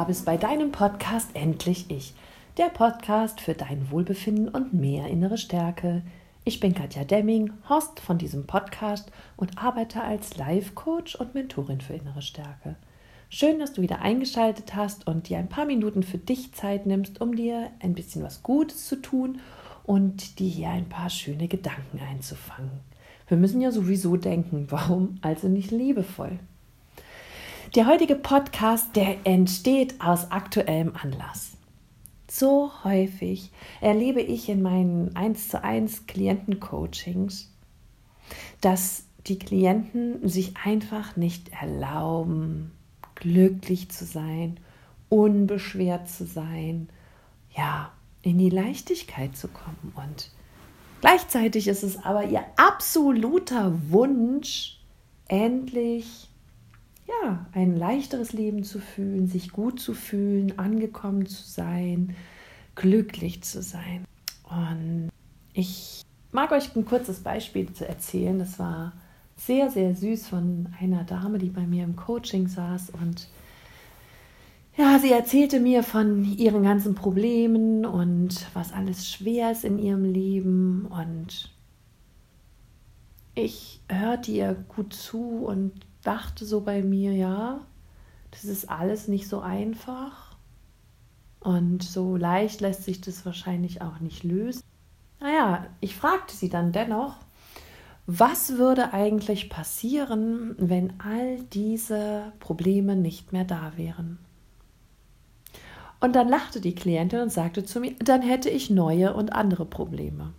da bist bei deinem Podcast Endlich Ich. Der Podcast für dein Wohlbefinden und mehr innere Stärke. Ich bin Katja Demming, Host von diesem Podcast und arbeite als Life-Coach und Mentorin für innere Stärke. Schön, dass du wieder eingeschaltet hast und dir ein paar Minuten für dich Zeit nimmst, um dir ein bisschen was Gutes zu tun und dir hier ein paar schöne Gedanken einzufangen. Wir müssen ja sowieso denken, warum also nicht liebevoll? Der heutige Podcast, der entsteht aus aktuellem Anlass. So häufig erlebe ich in meinen 1 zu 1 Klientencoachings, dass die Klienten sich einfach nicht erlauben, glücklich zu sein, unbeschwert zu sein, ja, in die Leichtigkeit zu kommen. Und gleichzeitig ist es aber ihr absoluter Wunsch, endlich ja, ein leichteres Leben zu fühlen, sich gut zu fühlen, angekommen zu sein, glücklich zu sein. Und ich mag euch ein kurzes Beispiel zu erzählen. Das war sehr, sehr süß von einer Dame, die bei mir im Coaching saß und ja, sie erzählte mir von ihren ganzen Problemen und was alles schwer ist in ihrem Leben und ich hörte ihr gut zu und dachte so bei mir, ja, das ist alles nicht so einfach und so leicht lässt sich das wahrscheinlich auch nicht lösen. Naja, ich fragte sie dann dennoch, was würde eigentlich passieren, wenn all diese Probleme nicht mehr da wären? Und dann lachte die Klientin und sagte zu mir, dann hätte ich neue und andere Probleme.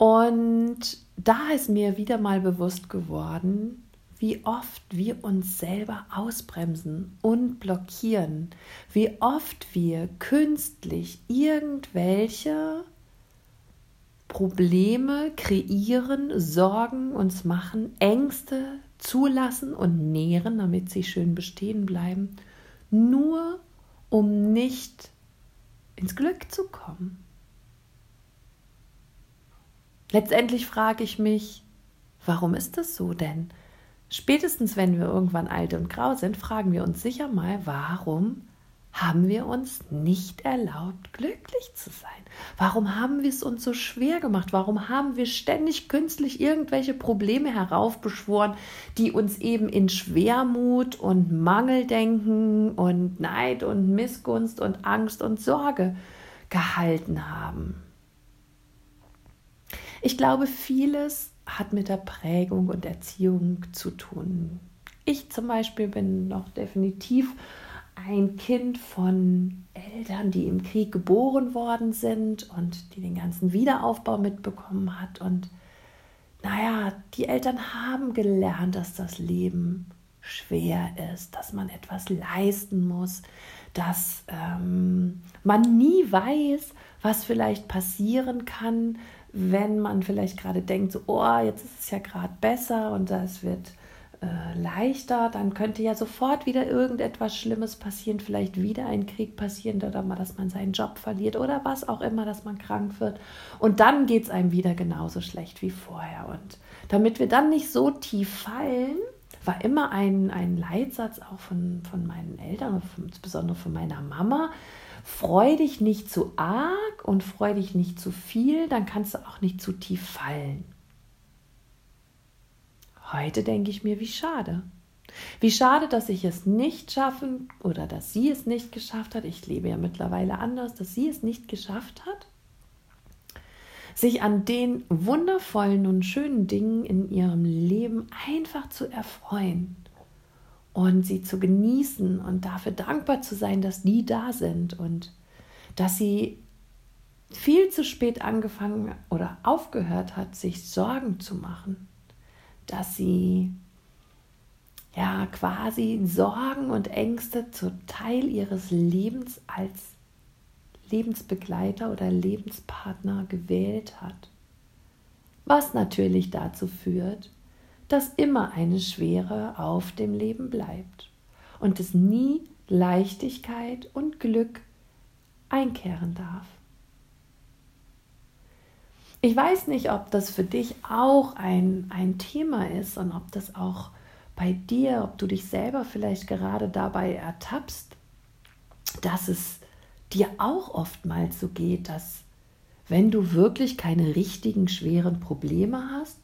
Und da ist mir wieder mal bewusst geworden, wie oft wir uns selber ausbremsen und blockieren, wie oft wir künstlich irgendwelche Probleme kreieren, Sorgen uns machen, Ängste zulassen und nähren, damit sie schön bestehen bleiben, nur um nicht ins Glück zu kommen. Letztendlich frage ich mich, warum ist das so denn? Spätestens wenn wir irgendwann alt und grau sind, fragen wir uns sicher mal, warum haben wir uns nicht erlaubt, glücklich zu sein? Warum haben wir es uns so schwer gemacht? Warum haben wir ständig künstlich irgendwelche Probleme heraufbeschworen, die uns eben in Schwermut und Mangeldenken und Neid und Missgunst und Angst und Sorge gehalten haben? Ich glaube, vieles hat mit der Prägung und Erziehung zu tun. Ich zum Beispiel bin noch definitiv ein Kind von Eltern, die im Krieg geboren worden sind und die den ganzen Wiederaufbau mitbekommen hat. Und naja, die Eltern haben gelernt, dass das Leben schwer ist, dass man etwas leisten muss, dass ähm, man nie weiß, was vielleicht passieren kann, wenn man vielleicht gerade denkt, so, oh, jetzt ist es ja gerade besser und das wird äh, leichter, dann könnte ja sofort wieder irgendetwas Schlimmes passieren, vielleicht wieder ein Krieg passieren oder mal, dass man seinen Job verliert oder was auch immer, dass man krank wird. Und dann geht es einem wieder genauso schlecht wie vorher. Und damit wir dann nicht so tief fallen, war immer ein, ein Leitsatz auch von, von meinen Eltern, insbesondere von meiner Mama, freu dich nicht zu arg und freu dich nicht zu viel, dann kannst du auch nicht zu tief fallen. Heute denke ich mir, wie schade. Wie schade, dass ich es nicht schaffen oder dass sie es nicht geschafft hat. Ich lebe ja mittlerweile anders, dass sie es nicht geschafft hat, sich an den wundervollen und schönen Dingen in ihrem Leben einfach zu erfreuen und sie zu genießen und dafür dankbar zu sein, dass die da sind und dass sie viel zu spät angefangen oder aufgehört hat, sich Sorgen zu machen, dass sie ja quasi Sorgen und Ängste zu Teil ihres Lebens als Lebensbegleiter oder Lebenspartner gewählt hat. Was natürlich dazu führt, dass immer eine Schwere auf dem Leben bleibt und es nie Leichtigkeit und Glück einkehren darf. Ich weiß nicht, ob das für dich auch ein, ein Thema ist und ob das auch bei dir, ob du dich selber vielleicht gerade dabei ertappst, dass es dir auch oftmals so geht, dass wenn du wirklich keine richtigen schweren Probleme hast,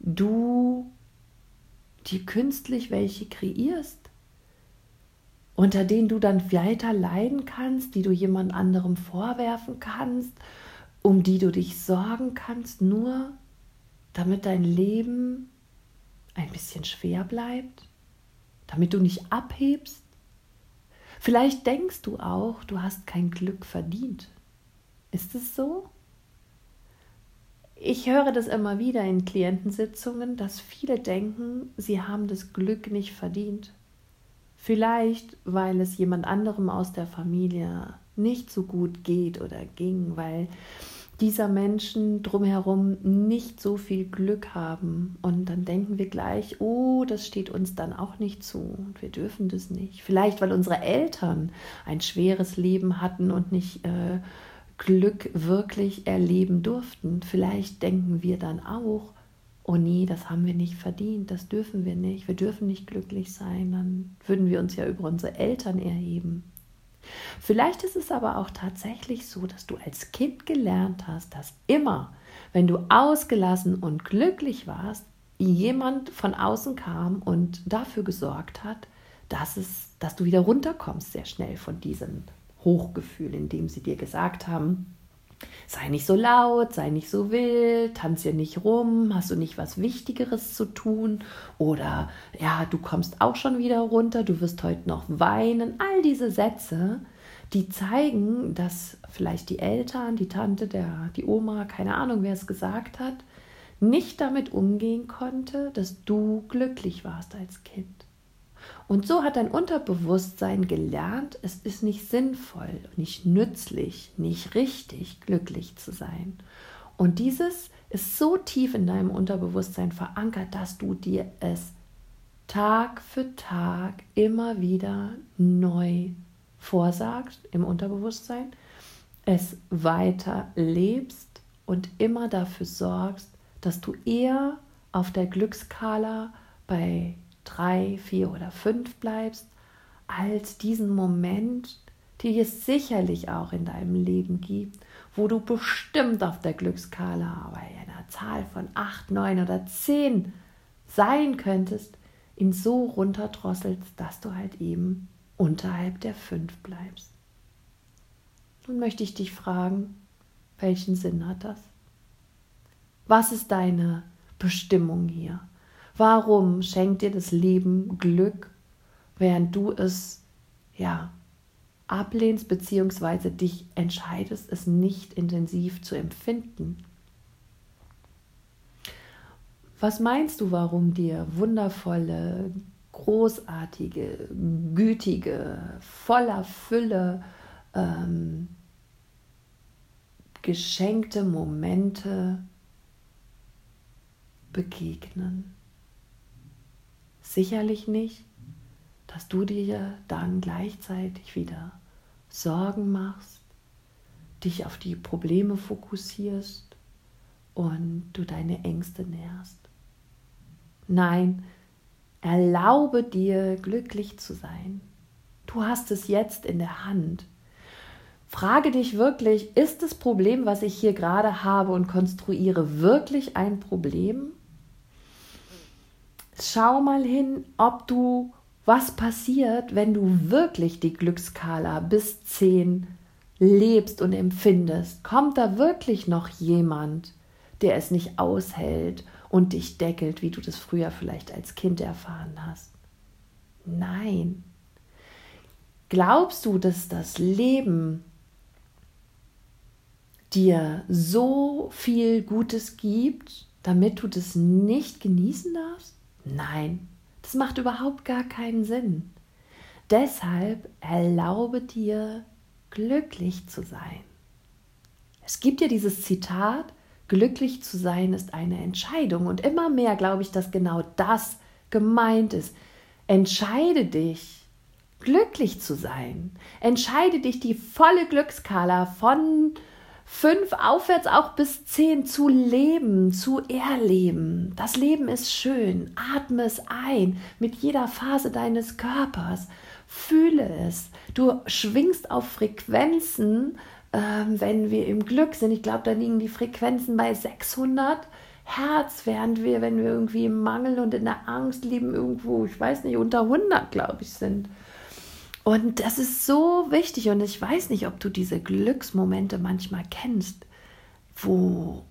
du dir künstlich welche kreierst, unter denen du dann weiter leiden kannst, die du jemand anderem vorwerfen kannst, um die du dich sorgen kannst, nur damit dein Leben ein bisschen schwer bleibt, damit du nicht abhebst. Vielleicht denkst du auch, du hast kein Glück verdient. Ist es so? Ich höre das immer wieder in Klientensitzungen, dass viele denken, sie haben das Glück nicht verdient. Vielleicht, weil es jemand anderem aus der Familie nicht so gut geht oder ging, weil dieser Menschen drumherum nicht so viel Glück haben. Und dann denken wir gleich, oh, das steht uns dann auch nicht zu und wir dürfen das nicht. Vielleicht, weil unsere Eltern ein schweres Leben hatten und nicht äh, Glück wirklich erleben durften. Vielleicht denken wir dann auch, oh nee, das haben wir nicht verdient, das dürfen wir nicht, wir dürfen nicht glücklich sein, dann würden wir uns ja über unsere Eltern erheben. Vielleicht ist es aber auch tatsächlich so, dass du als Kind gelernt hast, dass immer, wenn du ausgelassen und glücklich warst, jemand von außen kam und dafür gesorgt hat, dass, es, dass du wieder runterkommst sehr schnell von diesem Hochgefühl, indem sie dir gesagt haben, sei nicht so laut, sei nicht so wild, tanz hier nicht rum, hast du nicht was Wichtigeres zu tun oder ja, du kommst auch schon wieder runter, du wirst heute noch weinen. All diese Sätze, die zeigen, dass vielleicht die Eltern, die Tante, der, die Oma, keine Ahnung, wer es gesagt hat, nicht damit umgehen konnte, dass du glücklich warst als Kind. Und so hat dein Unterbewusstsein gelernt, es ist nicht sinnvoll, nicht nützlich, nicht richtig, glücklich zu sein. Und dieses ist so tief in deinem Unterbewusstsein verankert, dass du dir es Tag für Tag immer wieder neu vorsagst im Unterbewusstsein, es weiter lebst und immer dafür sorgst, dass du eher auf der Glückskala bei drei, vier oder fünf bleibst, als diesen Moment, den es sicherlich auch in deinem Leben gibt, wo du bestimmt auf der Glückskala bei einer Zahl von acht, neun oder zehn sein könntest, ihn so runterdrosselst, dass du halt eben unterhalb der fünf bleibst. Nun möchte ich dich fragen, welchen Sinn hat das? Was ist deine Bestimmung hier? Warum schenkt dir das Leben Glück, während du es ja ablehnst bzw. dich entscheidest, es nicht intensiv zu empfinden? Was meinst du, warum dir wundervolle, großartige, gütige, voller Fülle ähm, geschenkte Momente begegnen? Sicherlich nicht, dass du dir dann gleichzeitig wieder Sorgen machst, dich auf die Probleme fokussierst und du deine Ängste nährst. Nein, erlaube dir glücklich zu sein. Du hast es jetzt in der Hand. Frage dich wirklich, ist das Problem, was ich hier gerade habe und konstruiere, wirklich ein Problem? Schau mal hin, ob du, was passiert, wenn du wirklich die Glückskala bis 10 lebst und empfindest. Kommt da wirklich noch jemand, der es nicht aushält und dich deckelt, wie du das früher vielleicht als Kind erfahren hast? Nein. Glaubst du, dass das Leben dir so viel Gutes gibt, damit du das nicht genießen darfst? Nein, das macht überhaupt gar keinen Sinn. Deshalb erlaube dir, glücklich zu sein. Es gibt ja dieses Zitat, glücklich zu sein ist eine Entscheidung. Und immer mehr glaube ich, dass genau das gemeint ist. Entscheide dich, glücklich zu sein. Entscheide dich, die volle Glückskala von Fünf aufwärts auch bis zehn zu leben, zu erleben. Das Leben ist schön. Atme es ein mit jeder Phase deines Körpers. Fühle es. Du schwingst auf Frequenzen, äh, wenn wir im Glück sind. Ich glaube, da liegen die Frequenzen bei 600 Herz, während wir, wenn wir irgendwie im Mangel und in der Angst leben, irgendwo, ich weiß nicht, unter 100, glaube ich, sind. Und das ist so wichtig. Und ich weiß nicht, ob du diese Glücksmomente manchmal kennst, wo,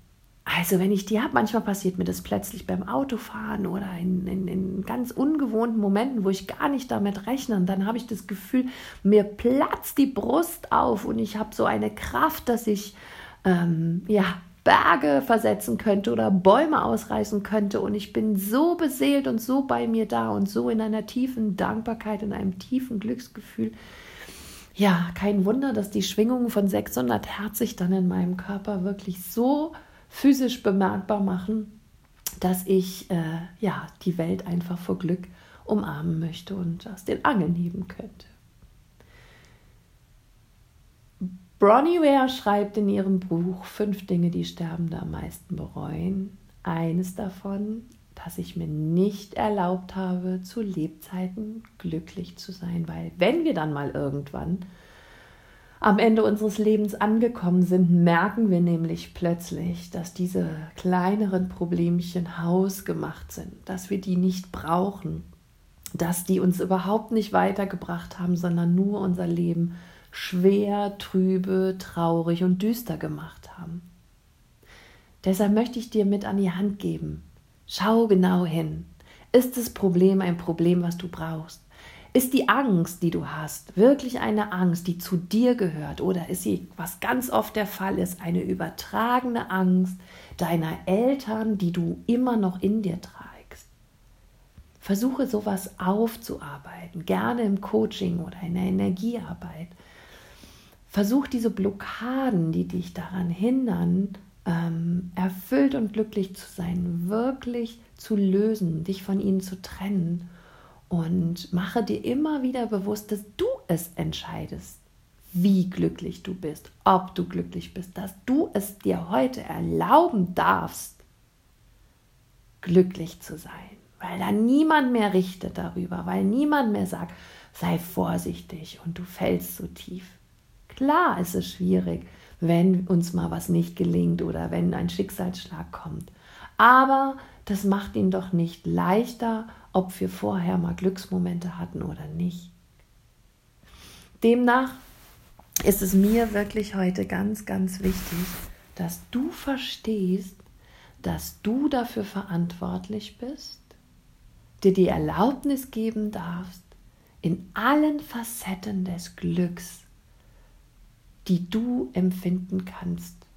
also wenn ich die habe, manchmal passiert mir das plötzlich beim Autofahren oder in, in, in ganz ungewohnten Momenten, wo ich gar nicht damit rechne. Und dann habe ich das Gefühl, mir platzt die Brust auf und ich habe so eine Kraft, dass ich ähm, ja Berge versetzen könnte oder Bäume ausreißen könnte. Und ich bin so beseelt und so bei mir da und so in einer tiefen Dankbarkeit, in einem tiefen Glücksgefühl. Ja, kein Wunder, dass die Schwingungen von 600 Hertz sich dann in meinem Körper wirklich so physisch bemerkbar machen, dass ich äh, ja die Welt einfach vor Glück umarmen möchte und aus den Angeln heben könnte. Bronnie Ware schreibt in ihrem Buch Fünf Dinge, die Sterbende am meisten bereuen. Eines davon, dass ich mir nicht erlaubt habe, zu Lebzeiten glücklich zu sein, weil wenn wir dann mal irgendwann am Ende unseres Lebens angekommen sind, merken wir nämlich plötzlich, dass diese kleineren Problemchen hausgemacht sind, dass wir die nicht brauchen, dass die uns überhaupt nicht weitergebracht haben, sondern nur unser Leben schwer, trübe, traurig und düster gemacht haben. Deshalb möchte ich dir mit an die Hand geben. Schau genau hin. Ist das Problem ein Problem, was du brauchst? Ist die Angst, die du hast, wirklich eine Angst, die zu dir gehört? Oder ist sie, was ganz oft der Fall ist, eine übertragene Angst deiner Eltern, die du immer noch in dir trägst? Versuche sowas aufzuarbeiten, gerne im Coaching oder in der Energiearbeit. Versuch diese Blockaden, die dich daran hindern, ähm, erfüllt und glücklich zu sein, wirklich zu lösen, dich von ihnen zu trennen. Und mache dir immer wieder bewusst, dass du es entscheidest, wie glücklich du bist, ob du glücklich bist, dass du es dir heute erlauben darfst, glücklich zu sein, weil da niemand mehr richtet darüber, weil niemand mehr sagt, sei vorsichtig und du fällst so tief. Klar ist es schwierig, wenn uns mal was nicht gelingt oder wenn ein Schicksalsschlag kommt. Aber das macht ihn doch nicht leichter, ob wir vorher mal Glücksmomente hatten oder nicht. Demnach ist es mir wirklich heute ganz, ganz wichtig, dass du verstehst, dass du dafür verantwortlich bist, dir die Erlaubnis geben darfst, in allen Facetten des Glücks die du empfinden kannst,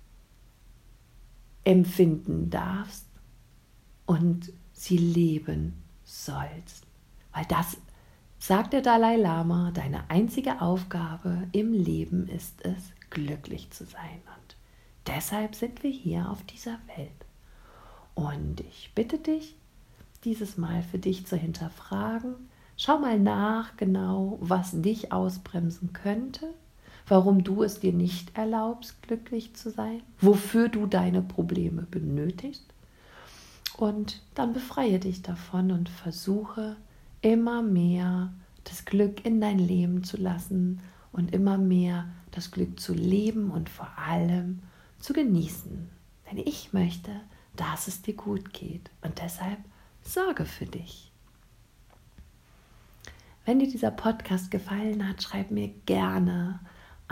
empfinden darfst und sie leben sollst. Weil das, sagt der Dalai Lama, deine einzige Aufgabe im Leben ist es, glücklich zu sein. Und deshalb sind wir hier auf dieser Welt. Und ich bitte dich, dieses Mal für dich zu hinterfragen. Schau mal nach genau, was dich ausbremsen könnte warum du es dir nicht erlaubst, glücklich zu sein, wofür du deine Probleme benötigst. Und dann befreie dich davon und versuche immer mehr das Glück in dein Leben zu lassen und immer mehr das Glück zu leben und vor allem zu genießen. Denn ich möchte, dass es dir gut geht und deshalb sorge für dich. Wenn dir dieser Podcast gefallen hat, schreib mir gerne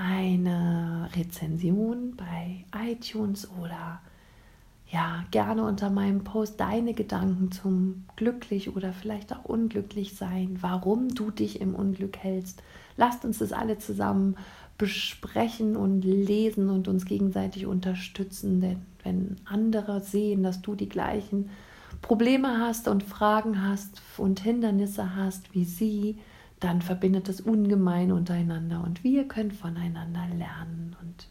eine Rezension bei iTunes oder ja, gerne unter meinem Post deine Gedanken zum glücklich oder vielleicht auch unglücklich sein, warum du dich im Unglück hältst. Lasst uns das alle zusammen besprechen und lesen und uns gegenseitig unterstützen, denn wenn andere sehen, dass du die gleichen Probleme hast und Fragen hast und Hindernisse hast wie sie, dann verbindet es ungemein untereinander und wir können voneinander lernen. Und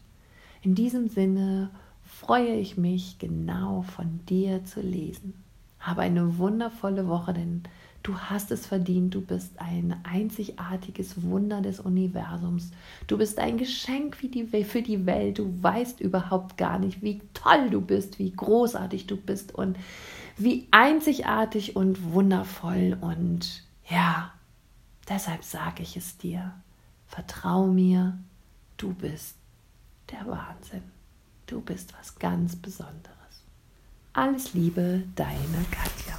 in diesem Sinne freue ich mich, genau von dir zu lesen. Habe eine wundervolle Woche, denn Du hast es verdient. Du bist ein einzigartiges Wunder des Universums. Du bist ein Geschenk für die, Welt. Du weißt überhaupt gar nicht, wie toll du bist, wie großartig du bist und wie einzigartig und wundervoll. Und ja, Deshalb sage ich es dir. Vertrau mir, du bist der Wahnsinn. Du bist was ganz Besonderes. Alles Liebe, deine Katja.